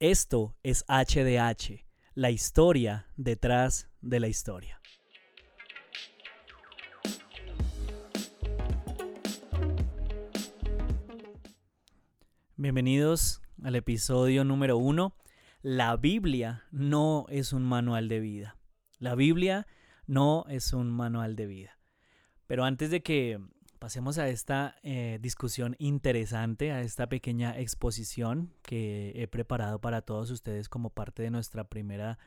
Esto es HDH, la historia detrás de la historia. Bienvenidos al episodio número uno. La Biblia no es un manual de vida. La Biblia no es un manual de vida. Pero antes de que pasemos a esta eh, discusión interesante, a esta pequeña exposición que he preparado para todos ustedes como parte de nuestra primera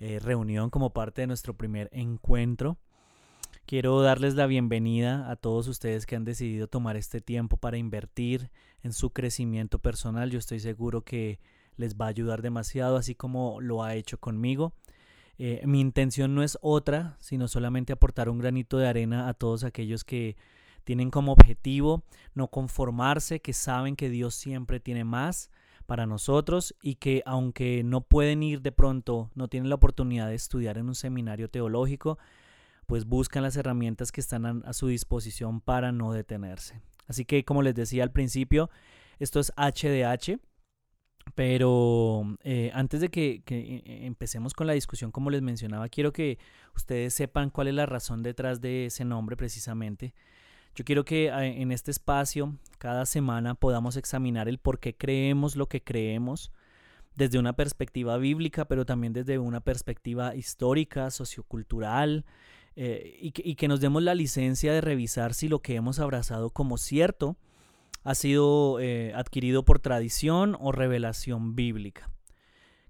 eh, reunión, como parte de nuestro primer encuentro. Quiero darles la bienvenida a todos ustedes que han decidido tomar este tiempo para invertir en su crecimiento personal. Yo estoy seguro que les va a ayudar demasiado, así como lo ha hecho conmigo. Eh, mi intención no es otra, sino solamente aportar un granito de arena a todos aquellos que tienen como objetivo no conformarse, que saben que Dios siempre tiene más para nosotros y que aunque no pueden ir de pronto, no tienen la oportunidad de estudiar en un seminario teológico, pues buscan las herramientas que están a, su disposición para no detenerse. Así que como les decía al principio, esto es HDH, pero eh, antes de que, que, eh, empecemos con la discusión, como les mencionaba, quiero que ustedes sepan cuál es la razón detrás de ese nombre precisamente. Yo quiero que ah, en este espacio, cada semana, podamos examinar el por qué creemos lo que creemos desde una perspectiva bíblica, pero también desde una perspectiva histórica, sociocultural, eh, y, que, nos demos la licencia de revisar si lo que hemos abrazado como cierto ha sido eh, adquirido por tradición o revelación bíblica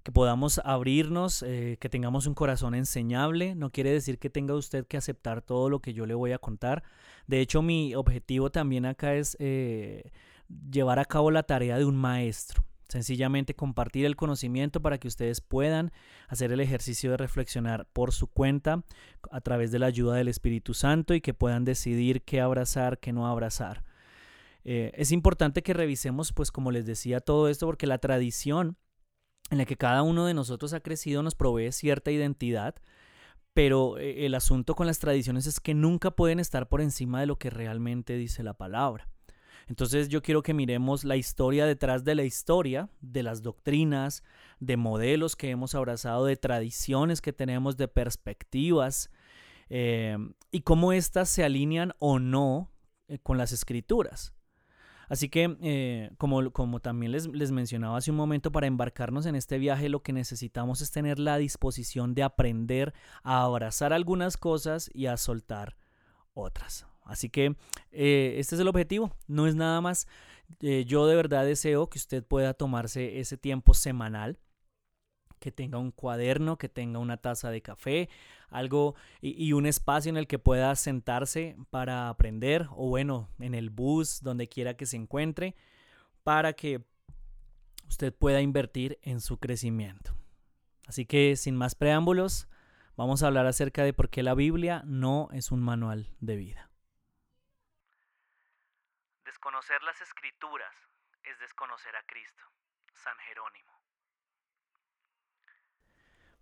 que podamos abrirnos, eh, que tengamos un corazón enseñable. No quiere decir que tenga usted que aceptar todo lo que yo le voy a contar. De hecho, mi objetivo también acá es eh, llevar a cabo la tarea de un maestro. Sencillamente compartir el conocimiento para que ustedes puedan hacer el ejercicio de reflexionar por su cuenta a través de la ayuda del Espíritu Santo y que puedan decidir qué abrazar, qué no abrazar. Eh, es importante que revisemos, pues como les decía, todo esto porque la tradición en la que cada uno de nosotros ha crecido nos provee cierta identidad, pero eh, el asunto con las tradiciones es que nunca pueden estar por encima de lo que realmente dice la palabra. Entonces yo quiero que miremos la historia detrás de la historia, de las doctrinas, de modelos que hemos abrazado, de tradiciones que tenemos, de perspectivas, eh, y cómo éstas se alinean o no eh, con las escrituras. Así que, eh, como, como también les, les mencionaba hace un momento, para embarcarnos en este viaje lo que necesitamos es tener la disposición de aprender a abrazar algunas cosas y a soltar otras. Así que eh, este es el objetivo, no es nada más. Eh, yo de verdad deseo que usted pueda tomarse ese tiempo semanal que tenga un cuaderno, que tenga una taza de café, algo y, un espacio en el que pueda sentarse para aprender o bueno, en el bus, donde quiera que se encuentre, para que usted pueda invertir en su crecimiento. Así que sin más preámbulos, vamos a hablar acerca de por qué la Biblia no es un manual de vida. Desconocer las escrituras es desconocer a Cristo. San Jerónimo.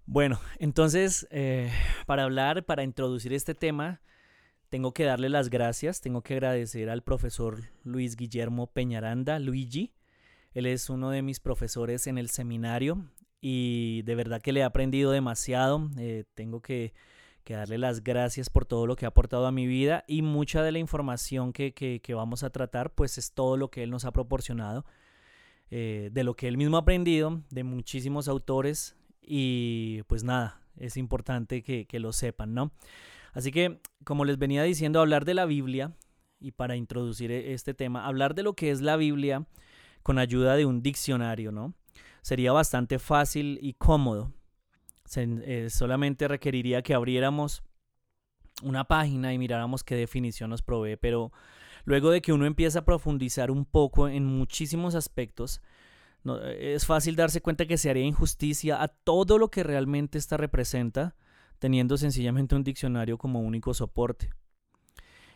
Bueno, entonces, eh, para hablar, para introducir este tema, tengo que darle las gracias, tengo que agradecer al profesor Luis Guillermo Peñaranda, Luigi. Él es uno de mis profesores en el seminario y de verdad que le he aprendido demasiado. Eh, tengo que, darle las gracias por todo lo que ha aportado a mi vida y mucha de la información que, que, vamos a tratar pues es todo lo que él nos ha proporcionado. Eh, de lo que él mismo ha aprendido, de muchísimos autores y pues nada, es importante que, lo sepan, ¿no? Así que, como les venía diciendo, hablar de la Biblia, y para introducir e, este tema, hablar de lo que es la Biblia con ayuda de un diccionario, ¿no? Sería bastante fácil y cómodo. Eh, solamente requeriría que abriéramos una página y miráramos qué definición nos provee, pero luego de que uno empieza a profundizar un poco en muchísimos aspectos, es fácil darse cuenta que se haría injusticia a todo lo que realmente esta representa, teniendo sencillamente un diccionario como único soporte.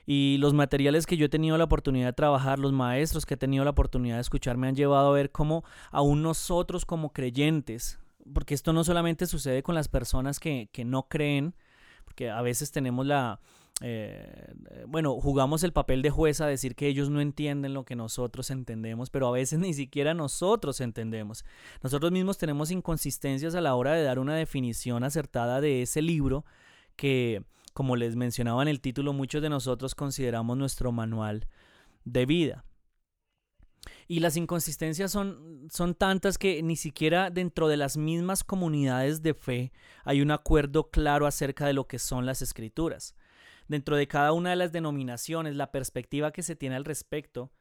Y los materiales que yo he tenido la oportunidad de trabajar, los maestros que he tenido la oportunidad de escuchar, me han llevado a ver cómo aún nosotros como creyentes, porque esto no solamente sucede con las personas que, que no creen, porque a veces tenemos la, eh, bueno, jugamos el papel de juez a decir que ellos no entienden lo que nosotros entendemos, pero a veces ni siquiera nosotros entendemos. Nosotros mismos tenemos inconsistencias a la hora de dar una definición acertada de ese libro que, como les mencionaba en el título, muchos de nosotros consideramos nuestro manual de vida. Y las inconsistencias son, son tantas que ni siquiera dentro de las mismas comunidades de fe hay un acuerdo claro acerca de lo que son las escrituras. Dentro de cada una de las denominaciones, la perspectiva que se tiene al respecto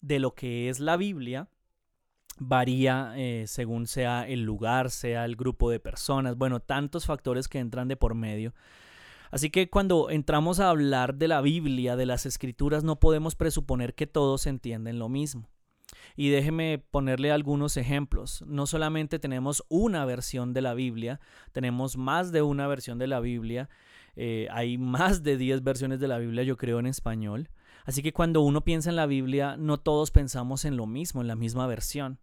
de lo que es la Biblia varía eh, según sea el lugar, sea el grupo de personas, bueno, tantos factores que entran de por medio. Así que cuando entramos a hablar de la Biblia, de las escrituras, no podemos presuponer que todos entienden lo mismo. Y déjeme ponerle algunos ejemplos. No solamente tenemos una versión de la Biblia, tenemos más de una versión de la Biblia. Eh, hay más de 10 versiones de la Biblia, yo creo, en español. Así que cuando uno piensa en la Biblia, no todos pensamos en lo mismo, en la misma versión.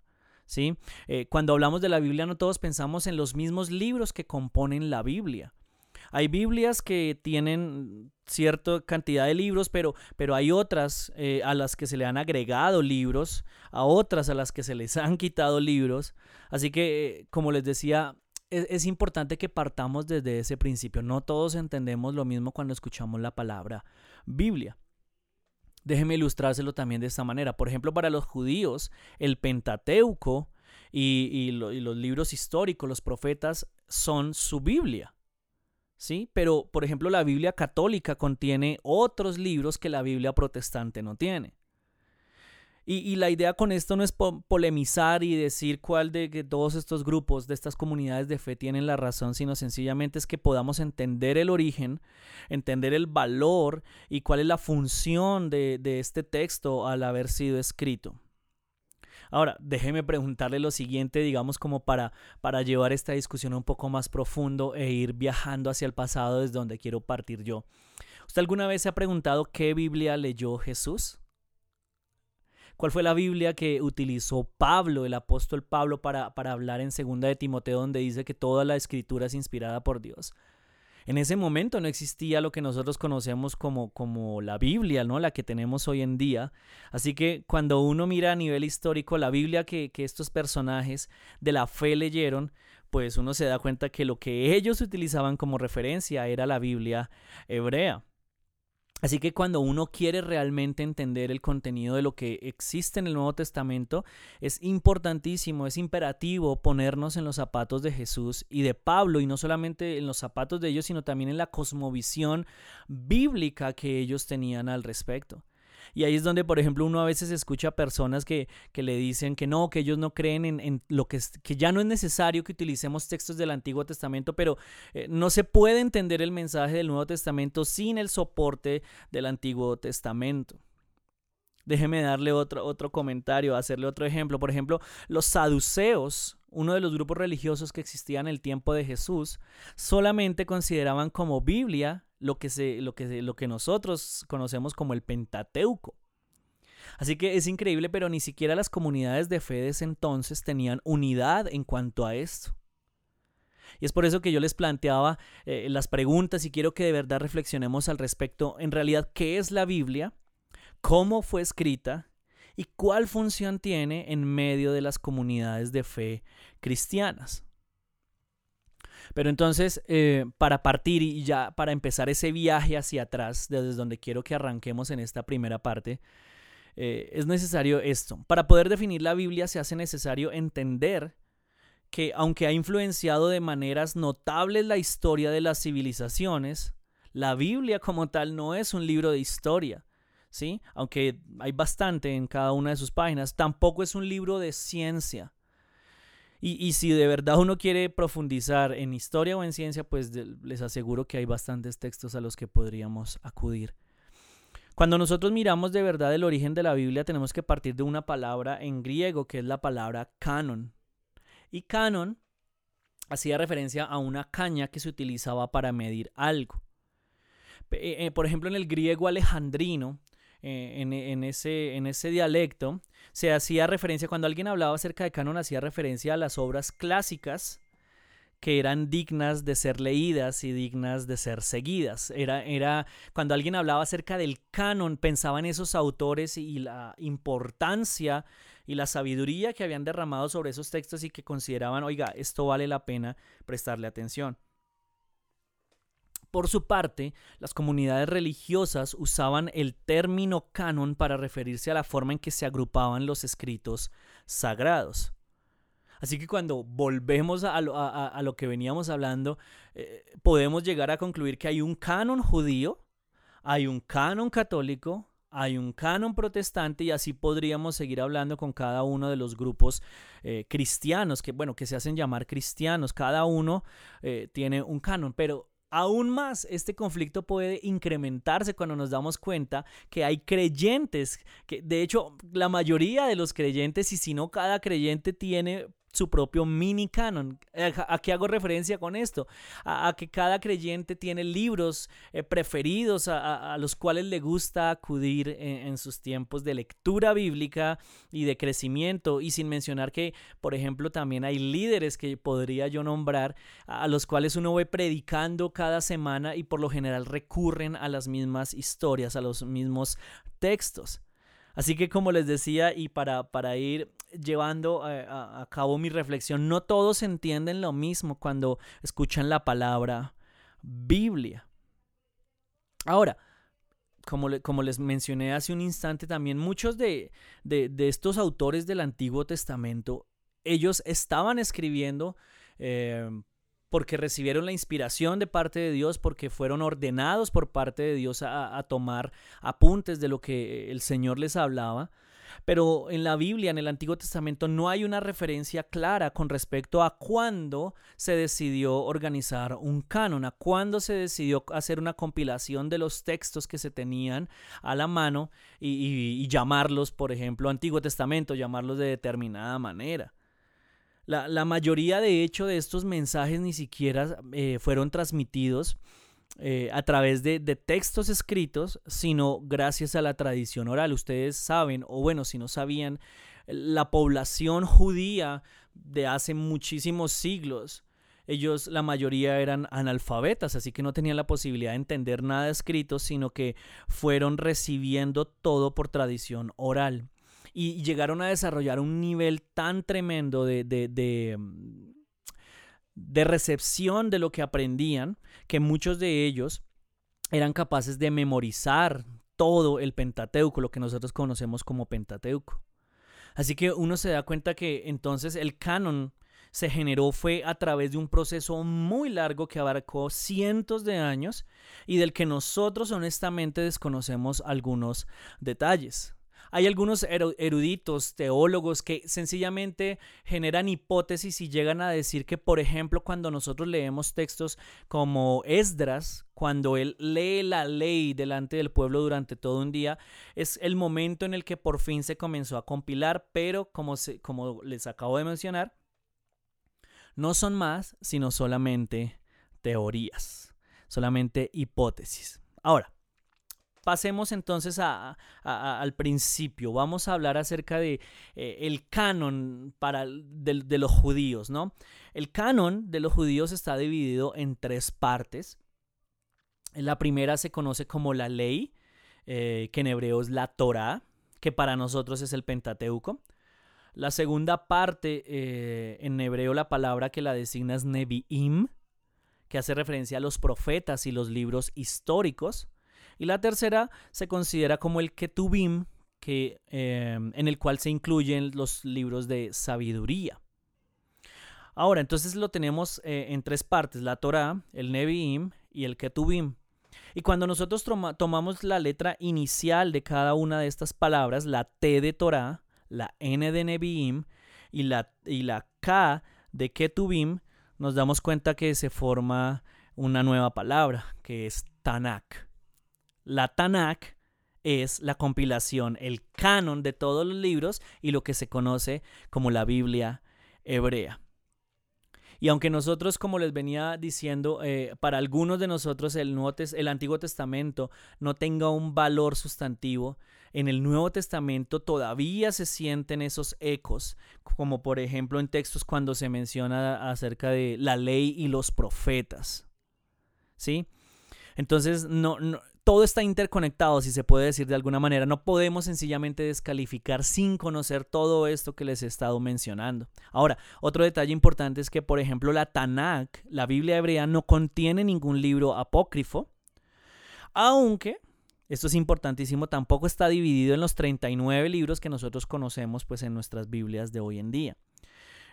¿sí? Eh, cuando hablamos de la Biblia, no todos pensamos en los mismos libros que componen la Biblia. Hay Biblias que tienen cierta cantidad de libros, pero, pero hay otras eh, a las que se le han agregado libros, a otras a las que se les han quitado libros. Así que, eh, como les decía, es, es, importante que partamos desde ese principio. No todos entendemos lo mismo cuando escuchamos la palabra Biblia. Déjeme ilustrárselo también de esta manera. Por ejemplo, para los judíos, el Pentateuco y, y los libros históricos, los profetas, son su Biblia. ¿Sí? Pero, por ejemplo, la Biblia católica contiene otros libros que la Biblia protestante no tiene. Y, la idea con esto no es po polemizar y decir cuál de todos estos grupos, de estas comunidades de fe tienen la razón, sino sencillamente es que podamos entender el origen, entender el valor y cuál es la función de este texto al haber sido escrito. Ahora, déjeme preguntarle lo siguiente, digamos, como para, para llevar esta discusión un poco más profundo e ir viajando hacia el pasado desde donde quiero partir yo. ¿Usted alguna vez se ha preguntado qué Biblia leyó Jesús? ¿Cuál fue la Biblia que utilizó Pablo, el apóstol Pablo, para, para hablar en segunda de Timoteo, donde dice que toda la escritura es inspirada por Dios? En ese momento no existía lo que nosotros conocemos como, como la Biblia, ¿no? La que tenemos hoy en día. Así que cuando uno mira a nivel histórico la Biblia que, que estos personajes de la fe leyeron, pues uno se da cuenta que lo que ellos utilizaban como referencia era la Biblia hebrea. Así que cuando uno quiere realmente entender el contenido de lo que existe en el Nuevo Testamento, es importantísimo, es imperativo ponernos en los zapatos de Jesús y de Pablo, y no solamente en los zapatos de ellos, sino también en la cosmovisión bíblica que ellos tenían al respecto. Y ahí es donde, por ejemplo, uno a veces escucha personas que, que le dicen que no, que ellos no creen en, en, lo que, que ya no es necesario que utilicemos textos del Antiguo Testamento, pero eh, no se puede entender el mensaje del Nuevo Testamento sin el soporte del Antiguo Testamento. Déjeme darle otro, otro comentario, hacerle otro ejemplo. Por ejemplo, los saduceos, uno de los grupos religiosos que existían en el tiempo de Jesús, solamente consideraban como Biblia lo que, se, lo que, lo que nosotros conocemos como el Pentateuco. Así que es increíble, pero ni siquiera las comunidades de fe de ese entonces tenían unidad en cuanto a esto. Y es por eso que yo les planteaba eh, las preguntas y quiero que de verdad reflexionemos al respecto. En realidad, ¿qué es la Biblia? ¿Cómo fue escrita? ¿Y cuál función tiene en medio de las comunidades de fe cristianas? Pero entonces, eh, para partir y ya para empezar ese viaje hacia atrás, desde donde quiero que arranquemos en esta primera parte, eh, es necesario esto. Para poder definir la Biblia se hace necesario entender que aunque ha influenciado de maneras notables la historia de las civilizaciones, la Biblia como tal no es un libro de historia. ¿Sí? Aunque hay bastante en cada una de sus páginas, tampoco es un libro de ciencia. Y, si de verdad uno quiere profundizar en historia o en ciencia, pues les aseguro que hay bastantes textos a los que podríamos acudir. Cuando nosotros miramos de verdad el origen de la Biblia, tenemos que partir de una palabra en griego, que es la palabra canon. Y canon hacía referencia a una caña que se utilizaba para medir algo. Eh, por ejemplo, en el griego alejandrino, eh, ese, en ese dialecto, se hacía referencia, cuando alguien hablaba acerca de canon, hacía referencia a las obras clásicas que eran dignas de ser leídas y dignas de ser seguidas. Era, era cuando alguien hablaba acerca del canon, pensaba en esos autores y la importancia y la sabiduría que habían derramado sobre esos textos y que consideraban, oiga, esto vale la pena prestarle atención. Por su parte, las comunidades religiosas usaban el término canon para referirse a la forma en que se agrupaban los escritos sagrados. Así que cuando volvemos a lo, que veníamos hablando, eh, podemos llegar a concluir que hay un canon judío, hay un canon católico, hay un canon protestante y así podríamos seguir hablando con cada uno de los grupos eh, cristianos que bueno que se hacen llamar cristianos cada uno eh, tiene un canon pero Aún más, este conflicto puede incrementarse cuando nos damos cuenta que hay creyentes, que de hecho la mayoría de los creyentes, y si no cada creyente tiene su propio mini canon. Eh, ¿A qué hago referencia con esto? A, que cada creyente tiene libros eh, preferidos a, los cuales le gusta acudir en, sus tiempos de lectura bíblica y de crecimiento. Y sin mencionar que, por ejemplo, también hay líderes que podría yo nombrar a los cuales uno ve predicando cada semana y por lo general recurren a las mismas historias, a los mismos textos. Así que como les decía, y para, para ir llevando eh, a, cabo mi reflexión, no todos entienden lo mismo cuando escuchan la palabra Biblia. Ahora, como, como, les mencioné hace un instante también, muchos de, estos autores del Antiguo Testamento, ellos estaban escribiendo eh, porque recibieron la inspiración de parte de Dios, porque fueron ordenados por parte de Dios a, tomar apuntes de lo que el Señor les hablaba. Pero en la Biblia, en el Antiguo Testamento, no hay una referencia clara con respecto a cuándo se decidió organizar un canon, a cuándo se decidió hacer una compilación de los textos que se tenían a la mano y llamarlos, por ejemplo, Antiguo Testamento, llamarlos de determinada manera. La, mayoría, de hecho, de estos mensajes ni siquiera eh, fueron transmitidos eh, a través de, de, textos escritos, sino gracias a la tradición oral. Ustedes saben, o bueno, si no sabían, la población judía de hace muchísimos siglos, ellos la mayoría eran analfabetas, así que no tenían la posibilidad de entender nada escrito, sino que fueron recibiendo todo por tradición oral y llegaron a desarrollar un nivel tan tremendo de, de, mm, de, recepción de lo que aprendían que muchos de ellos eran capaces de memorizar todo el Pentateuco, lo que nosotros conocemos como Pentateuco. Así que uno se da cuenta que entonces el canon se generó fue a través de un proceso muy largo que abarcó cientos de años y del que nosotros honestamente desconocemos algunos detalles. Hay algunos eruditos, teólogos que sencillamente generan hipótesis y llegan a decir que, por ejemplo, cuando nosotros leemos textos como Esdras, cuando él lee la ley delante del pueblo durante todo un día, es el momento en el que por fin se comenzó a compilar, pero como, como les acabo de mencionar, no son más sino solamente teorías, solamente hipótesis. Ahora, Pasemos entonces al principio. Vamos a hablar acerca de eh, el canon para, de, los judíos, ¿no? El canon de los judíos está dividido en tres partes. La primera se conoce como la ley, eh, que en hebreo es la Torah, que para nosotros es el Pentateuco. La segunda parte, eh, en hebreo la palabra que la designa es Nevi'im, que hace referencia a los profetas y los libros históricos. Y la tercera se considera como el Ketubim, que, em, en el cual se incluyen los libros de sabiduría. Ahora, entonces lo tenemos eh, en tres partes, la Torah, el Nevi'im y el Ketubim. Y cuando nosotros tomamos la letra inicial de cada una de estas palabras, la T de Torah, la N de Nevi'im y la, y la K de Ketubim, nos damos cuenta que se forma una nueva palabra, que es Tanakh. La Tanakh es la compilación, el canon de todos los libros y lo que se conoce como la Biblia hebrea. Y aunque nosotros, como les venía diciendo, eh, para algunos de nosotros el, el Antiguo Testamento no tenga un valor sustantivo, en el Nuevo Testamento todavía se sienten esos ecos, como por ejemplo en textos cuando se menciona acerca de la ley y los profetas. ¿Sí? Entonces, no, todo está interconectado, si se puede decir de alguna manera. No podemos sencillamente descalificar sin conocer todo esto que les he estado mencionando. Ahora, otro detalle importante es que, por ejemplo, la Tanakh, la Biblia hebrea, no contiene ningún libro apócrifo, aunque, esto es importantísimo, tampoco está dividido en los 39 libros que nosotros conocemos pues, en nuestras Biblias de hoy en día.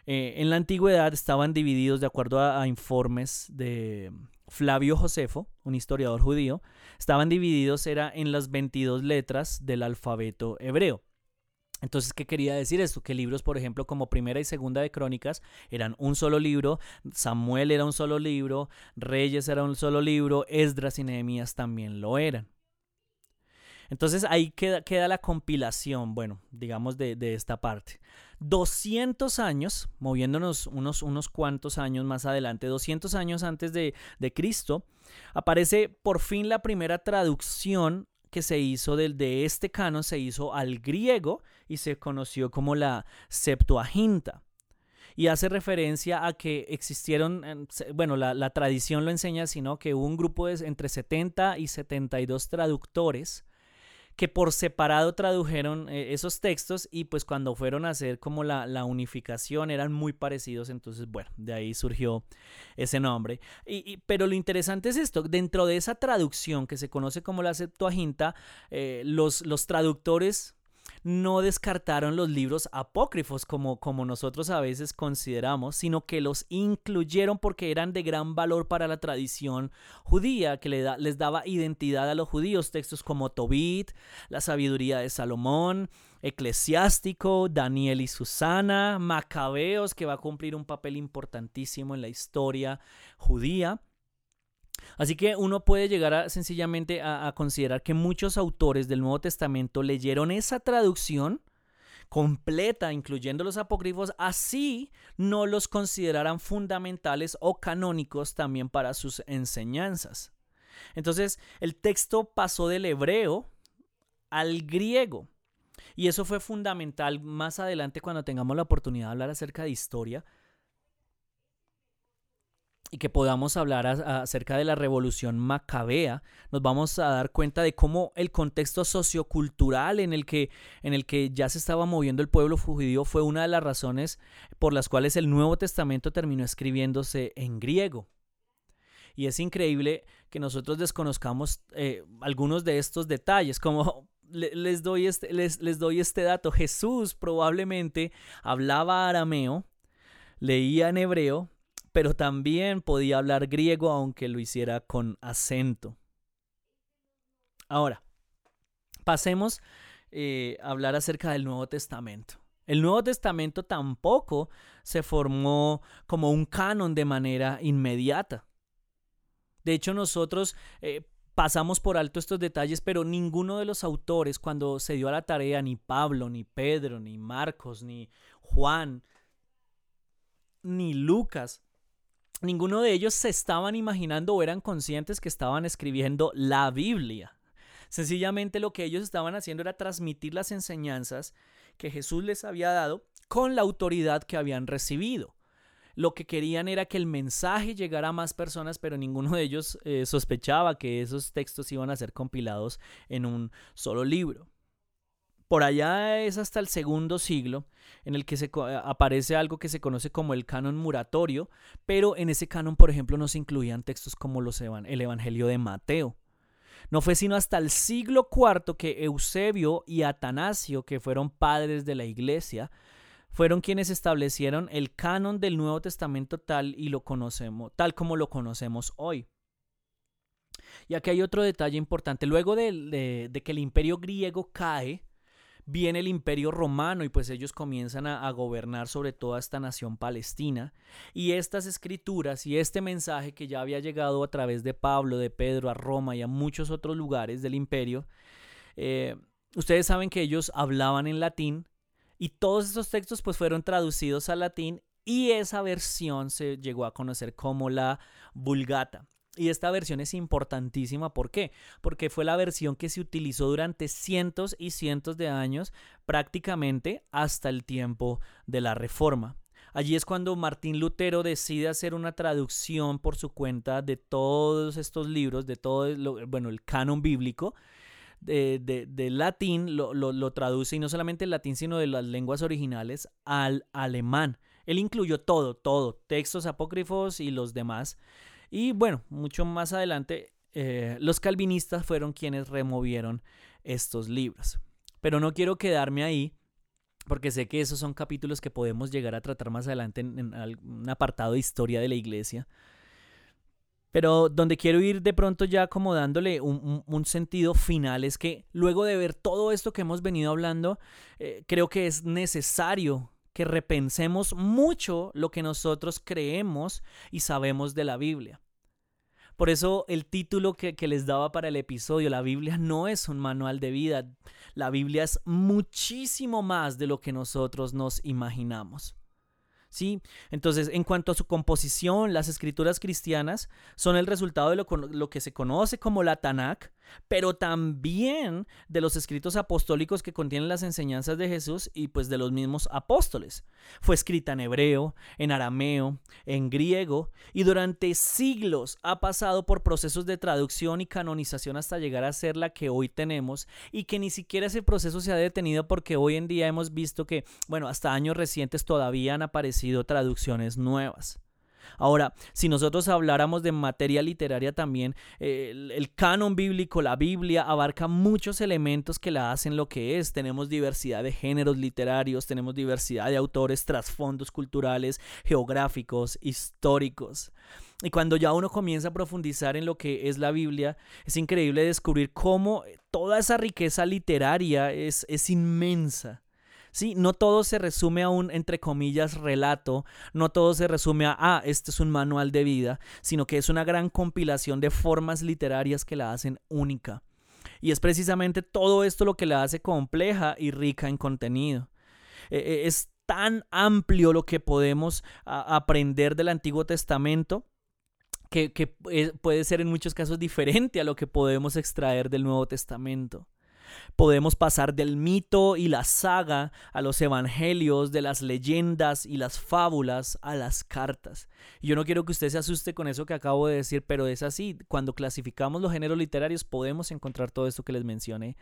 Eh, en la antigüedad estaban divididos de acuerdo a informes de Flavio Josefo, un historiador judío, estaban divididos era en las 22 letras del alfabeto hebreo. Entonces, ¿qué quería decir esto? Que libros, por ejemplo, como Primera y Segunda de Crónicas eran un solo libro, Samuel era un solo libro, Reyes era un solo libro, Esdras y Nehemías también lo eran. Entonces ahí queda, queda la compilación, bueno, digamos de, de esta parte. 200 años, moviéndonos unos, unos cuantos años más adelante, 200 años antes de, de Cristo, aparece por fin la primera traducción que se hizo del, de este canon, se hizo al griego y se conoció como la Septuaginta. Y hace referencia a que existieron, bueno, la, la tradición lo enseña, sino que hubo un grupo de entre 70 y 72 traductores que por separado tradujeron eh, esos textos y pues cuando fueron a hacer como la, unificación eran muy parecidos, entonces bueno, de ahí surgió ese nombre. Y, pero lo interesante es esto, dentro de esa traducción que se conoce como la Septuaginta, eh, los, los traductores no descartaron los libros apócrifos como, como nosotros a veces consideramos, sino que los incluyeron porque eran de gran valor para la tradición judía, que les daba identidad a los judíos, textos como Tobit, la sabiduría de Salomón, Eclesiástico, Daniel y Susana, Macabeos, que va a cumplir un papel importantísimo en la historia judía. Así que uno puede llegar a, sencillamente a, considerar que muchos autores del Nuevo Testamento leyeron esa traducción completa, incluyendo los apócrifos, así no los consideraran fundamentales o canónicos también para sus enseñanzas. Entonces, el texto pasó del hebreo al griego. Y eso fue fundamental más adelante cuando tengamos la oportunidad de hablar acerca de historia, y que podamos hablar acerca de la revolución macabea, nos vamos a dar cuenta de cómo el contexto sociocultural en el que, en el que ya se estaba moviendo el pueblo judío fue una de las razones por las cuales el Nuevo Testamento terminó escribiéndose en griego. Y es increíble que nosotros desconozcamos eh, algunos de estos detalles, como les, doy este, les, les doy este dato. Jesús probablemente hablaba arameo, leía en hebreo, pero también podía hablar griego aunque lo hiciera con acento. Ahora, pasemos eh, a hablar acerca del Nuevo Testamento. El Nuevo Testamento tampoco se formó como un canon de manera inmediata. De hecho, nosotros eh, pasamos por alto estos detalles, pero ninguno de los autores cuando se dio a la tarea, ni Pablo, ni Pedro, ni Marcos, ni Juan, ni Lucas, ninguno de ellos se estaban imaginando o eran conscientes que estaban escribiendo la Biblia. Sencillamente lo que ellos estaban haciendo era transmitir las enseñanzas que Jesús les había dado con la autoridad que habían recibido. Lo que querían era que el mensaje llegara a más personas, pero ninguno de ellos eh, sospechaba que esos textos iban a ser compilados en un solo libro. Por allá es hasta el segundo siglo en el que se aparece algo que se conoce como el canon muratorio, pero en ese canon, por ejemplo, no se incluían textos como el Evangelio de Mateo. No fue sino hasta el siglo IV que Eusebio y Atanasio, que fueron padres de la iglesia, fueron quienes establecieron el canon del Nuevo Testamento tal y lo conocemos, tal como lo conocemos hoy. Y aquí hay otro detalle importante. Luego de que el imperio griego cae, viene el imperio romano y pues ellos comienzan a, gobernar sobre toda esta nación palestina. Y estas escrituras y este mensaje que ya había llegado a través de Pablo, de Pedro, a Roma y a muchos otros lugares del imperio, eh, ustedes saben que ellos hablaban en latín y todos estos textos pues fueron traducidos al latín y esa versión se llegó a conocer como la Vulgata. Y esta versión es importantísima, ¿por qué? Porque fue la versión que se utilizó durante cientos y cientos de años, prácticamente hasta el tiempo de la Reforma. Allí es cuando Martín Lutero decide hacer una traducción por su cuenta de todos estos libros, de todo, lo, bueno, el canon bíblico, de, de, latín, lo, lo, traduce, y no solamente el latín, sino de las lenguas originales, al alemán. Él incluyó todo, todo, textos apócrifos y los demás. Y bueno, mucho más adelante, eh, los calvinistas fueron quienes removieron estos libros. Pero no quiero quedarme ahí, porque sé que esos son capítulos que podemos llegar a tratar más adelante en, un apartado de historia de la iglesia. Pero donde quiero ir de pronto ya como dándole un, sentido final es que luego de ver todo esto que hemos venido hablando, eh, creo que es necesario que repensemos mucho lo que nosotros creemos y sabemos de la Biblia. Por eso el título que, les daba para el episodio, la Biblia no es un manual de vida, la Biblia es muchísimo más de lo que nosotros nos imaginamos. ¿sí? Entonces, en cuanto a su composición, las escrituras cristianas son el resultado de lo, que se conoce como la Tanakh, pero también de los escritos apostólicos que contienen las enseñanzas de Jesús y pues de los mismos apóstoles. Fue escrita en hebreo, en arameo, en griego y durante siglos ha pasado por procesos de traducción y canonización hasta llegar a ser la que hoy tenemos y que ni siquiera ese proceso se ha detenido porque hoy en día hemos visto que, bueno, hasta años recientes todavía han aparecido traducciones nuevas. Ahora, si nosotros habláramos de materia literaria también, el, canon bíblico, la Biblia, abarca muchos elementos que la hacen lo que es. Tenemos diversidad de géneros literarios, tenemos diversidad de autores, trasfondos culturales, geográficos, históricos. Y cuando ya uno comienza a profundizar en lo que es la Biblia, es increíble descubrir cómo toda esa riqueza literaria es, es inmensa. Sí, no todo se resume a un, entre comillas, relato, no todo se resume a, ah, este es un manual de vida, sino que es una gran compilación de formas literarias que la hacen única. Y es precisamente todo esto lo que la hace compleja y rica en contenido. E, e, es tan amplio lo que podemos aprender del Antiguo Testamento que, eh, puede ser en muchos casos diferente a lo que podemos extraer del Nuevo Testamento. Podemos pasar del mito y la saga a los evangelios, de las leyendas y las fábulas a las cartas. yo no quiero que usted se asuste con eso que acabo de decir, pero es así. Cuando clasificamos los géneros literarios podemos encontrar todo esto que les mencioné.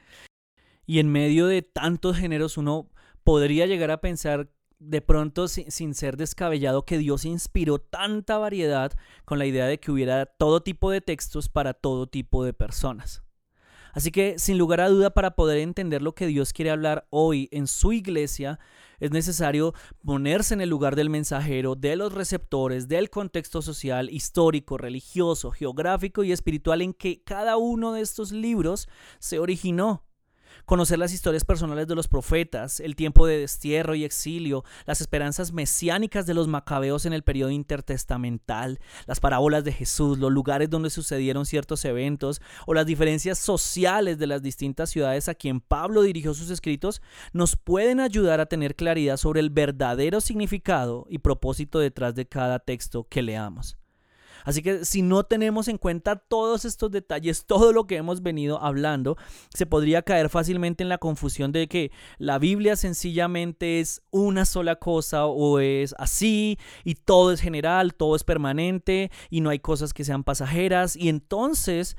Y en medio de tantos géneros uno podría llegar a pensar de pronto sin, ser descabellado que Dios inspiró tanta variedad con la idea de que hubiera todo tipo de textos para todo tipo de personas. Así que, sin lugar a duda, para poder entender lo que Dios quiere hablar hoy en su iglesia, es necesario ponerse en el lugar del mensajero, de los receptores, del contexto social, histórico, religioso, geográfico y espiritual en que cada uno de estos libros se originó conocer las historias personales de los profetas, el tiempo de destierro y exilio, las esperanzas mesiánicas de los macabeos en el periodo intertestamental, las parábolas de Jesús, los lugares donde sucedieron ciertos eventos o las diferencias sociales de las distintas ciudades a quien Pablo dirigió sus escritos, nos pueden ayudar a tener claridad sobre el verdadero significado y propósito detrás de cada texto que leamos. Así que si no tenemos en cuenta todos estos detalles, todo lo que hemos venido hablando, se podría caer fácilmente en la confusión de que la Biblia sencillamente es una sola cosa o es así y todo es general, todo es permanente y no hay cosas que sean pasajeras. Y entonces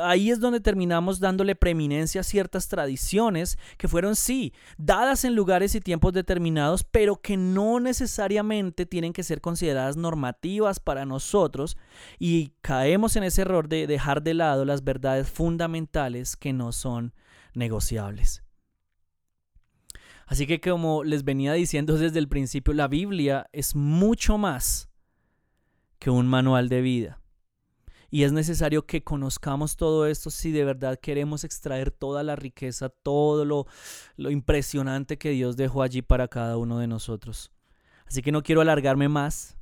ahí es donde terminamos dándole preeminencia a ciertas tradiciones que fueron sí dadas en lugares y tiempos determinados, pero que no necesariamente tienen que ser consideradas normativas para nosotros y caemos en ese error de dejar de lado las verdades fundamentales que no son negociables. Así que como les venía diciendo desde el principio, la Biblia es mucho más que un manual de vida. Y es necesario que conozcamos todo esto si de verdad queremos extraer toda la riqueza, todo lo, lo impresionante que Dios dejó allí para cada uno de nosotros. Así que no quiero alargarme más.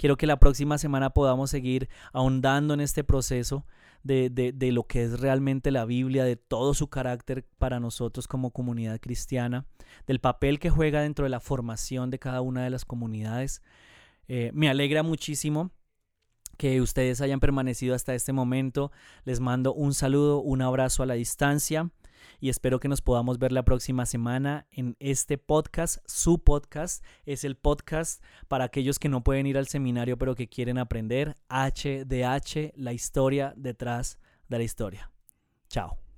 Quiero que la próxima semana podamos seguir ahondando en este proceso de, de, lo que es realmente la Biblia, de todo su carácter para nosotros como comunidad cristiana, del papel que juega dentro de la formación de cada una de las comunidades. Eh, me alegra muchísimo que ustedes hayan permanecido hasta este momento. Les mando un saludo, un abrazo a la distancia y espero que nos podamos ver la próxima semana en este podcast. Su podcast es el podcast para aquellos que no pueden ir al seminario pero que quieren aprender HDH, la historia detrás de la historia. Chao.